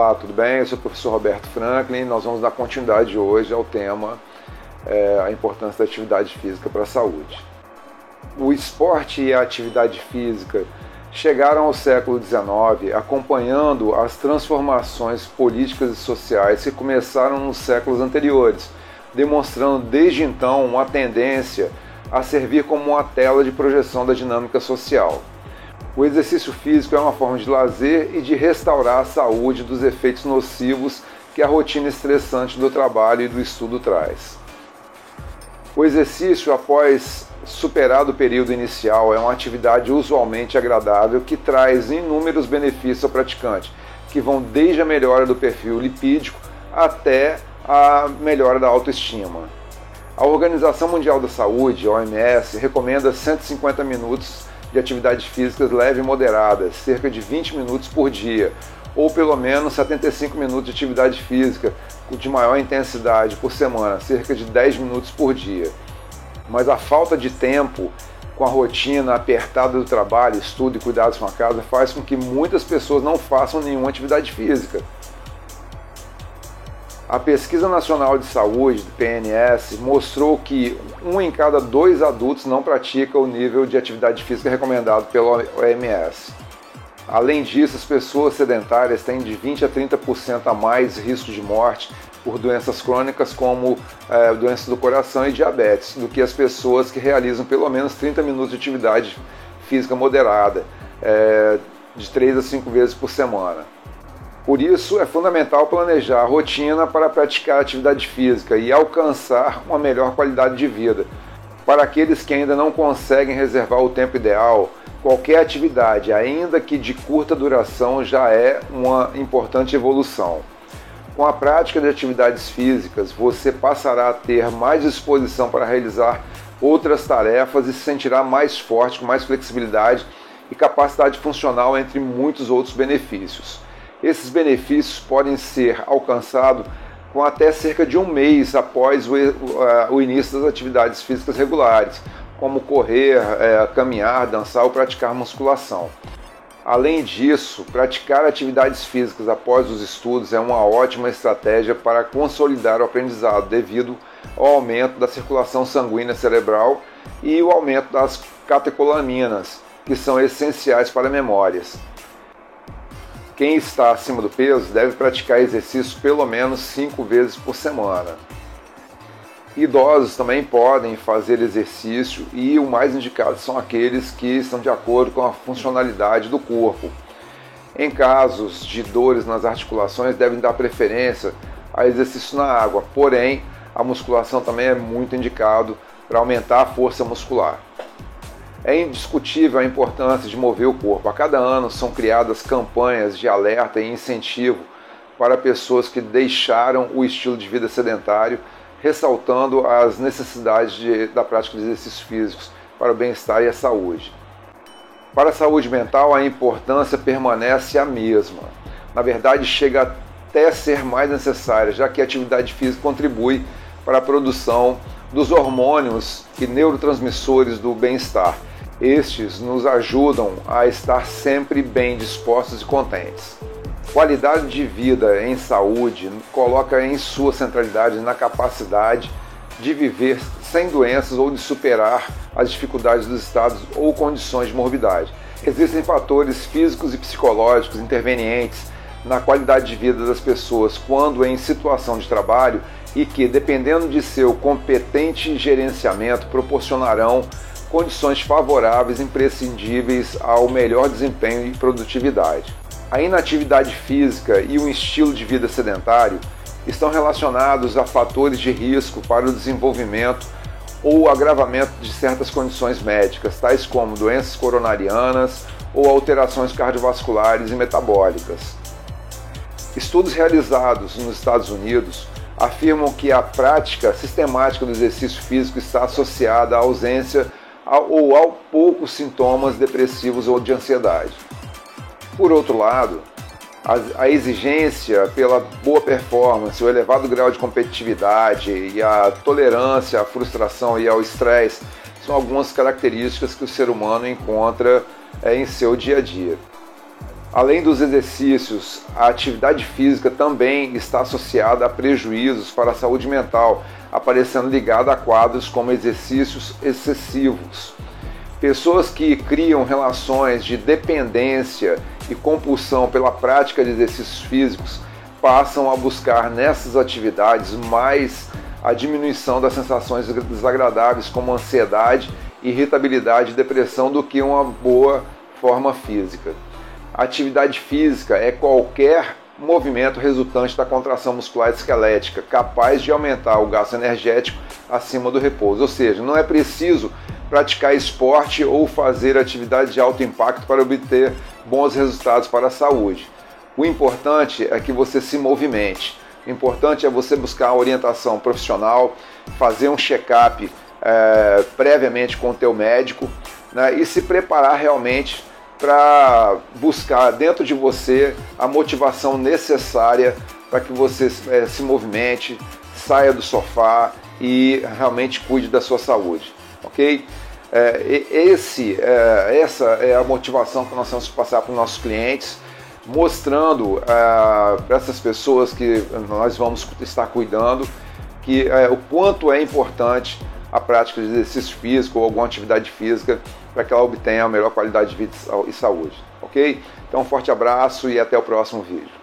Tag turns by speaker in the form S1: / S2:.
S1: Olá, tudo bem? Eu sou o professor Roberto Franklin. Nós vamos dar continuidade hoje ao tema é, a importância da atividade física para a saúde. O esporte e a atividade física chegaram ao século XIX acompanhando as transformações políticas e sociais que começaram nos séculos anteriores, demonstrando desde então uma tendência a servir como uma tela de projeção da dinâmica social. O exercício físico é uma forma de lazer e de restaurar a saúde dos efeitos nocivos que a rotina estressante do trabalho e do estudo traz. O exercício, após superado o período inicial, é uma atividade usualmente agradável que traz inúmeros benefícios ao praticante, que vão desde a melhora do perfil lipídico até a melhora da autoestima. A Organização Mundial da Saúde, OMS, recomenda 150 minutos de atividades físicas leve e moderadas, cerca de 20 minutos por dia, ou pelo menos 75 minutos de atividade física de maior intensidade por semana, cerca de 10 minutos por dia. Mas a falta de tempo com a rotina apertada do trabalho, estudo e cuidados com a casa faz com que muitas pessoas não façam nenhuma atividade física. A Pesquisa Nacional de Saúde, PNS, mostrou que um em cada dois adultos não pratica o nível de atividade física recomendado pela OMS. Além disso, as pessoas sedentárias têm de 20 a 30% a mais risco de morte por doenças crônicas como é, doenças do coração e diabetes do que as pessoas que realizam pelo menos 30 minutos de atividade física moderada, é, de 3 a 5 vezes por semana. Por isso, é fundamental planejar a rotina para praticar atividade física e alcançar uma melhor qualidade de vida. Para aqueles que ainda não conseguem reservar o tempo ideal, qualquer atividade, ainda que de curta duração, já é uma importante evolução. Com a prática de atividades físicas, você passará a ter mais disposição para realizar outras tarefas e se sentirá mais forte, com mais flexibilidade e capacidade funcional, entre muitos outros benefícios. Esses benefícios podem ser alcançados com até cerca de um mês após o, o início das atividades físicas regulares, como correr, é, caminhar, dançar ou praticar musculação. Além disso, praticar atividades físicas após os estudos é uma ótima estratégia para consolidar o aprendizado, devido ao aumento da circulação sanguínea cerebral e o aumento das catecolaminas, que são essenciais para memórias. Quem está acima do peso deve praticar exercício pelo menos cinco vezes por semana. Idosos também podem fazer exercício e o mais indicado são aqueles que estão de acordo com a funcionalidade do corpo. Em casos de dores nas articulações, devem dar preferência a exercício na água, porém, a musculação também é muito indicado para aumentar a força muscular. É indiscutível a importância de mover o corpo. A cada ano são criadas campanhas de alerta e incentivo para pessoas que deixaram o estilo de vida sedentário, ressaltando as necessidades de, da prática de exercícios físicos para o bem-estar e a saúde. Para a saúde mental, a importância permanece a mesma. Na verdade, chega até ser mais necessária, já que a atividade física contribui para a produção dos hormônios e neurotransmissores do bem-estar estes nos ajudam a estar sempre bem dispostos e contentes. Qualidade de vida em saúde coloca em sua centralidade na capacidade de viver sem doenças ou de superar as dificuldades dos estados ou condições de morbidade. Existem fatores físicos e psicológicos intervenientes na qualidade de vida das pessoas quando em situação de trabalho e que, dependendo de seu competente gerenciamento, proporcionarão condições favoráveis imprescindíveis ao melhor desempenho e produtividade. A inatividade física e um estilo de vida sedentário estão relacionados a fatores de risco para o desenvolvimento ou agravamento de certas condições médicas, tais como doenças coronarianas ou alterações cardiovasculares e metabólicas. Estudos realizados nos Estados Unidos afirmam que a prática sistemática do exercício físico está associada à ausência ou ao poucos sintomas depressivos ou de ansiedade. Por outro lado, a, exigência pela boa performance, o elevado grau de competitividade e a tolerância à frustração e ao estresse são algumas características que o ser humano encontra é, em seu dia a dia. Além dos exercícios, a atividade física também está associada a prejuízos para a saúde mental, aparecendo ligada a quadros como exercícios excessivos. Pessoas que criam relações de dependência e compulsão pela prática de exercícios físicos passam a buscar nessas atividades mais a diminuição das sensações desagradáveis como ansiedade, irritabilidade e depressão do que uma boa forma física. Atividade física é qualquer movimento resultante da contração muscular esquelética, capaz de aumentar o gasto energético acima do repouso. Ou seja, não é preciso praticar esporte ou fazer atividade de alto impacto para obter bons resultados para a saúde. O importante é que você se movimente. O importante é você buscar orientação profissional, fazer um check-up é, previamente com o teu médico né, e se preparar realmente para buscar dentro de você a motivação necessária para que você é, se movimente, saia do sofá e realmente cuide da sua saúde, ok? É, esse, é, essa é a motivação que nós vamos passar para os nossos clientes, mostrando é, para essas pessoas que nós vamos estar cuidando que o quanto é importante a prática de exercício físico ou alguma atividade física para que ela obtenha a melhor qualidade de vida e saúde, ok? Então, um forte abraço e até o próximo vídeo.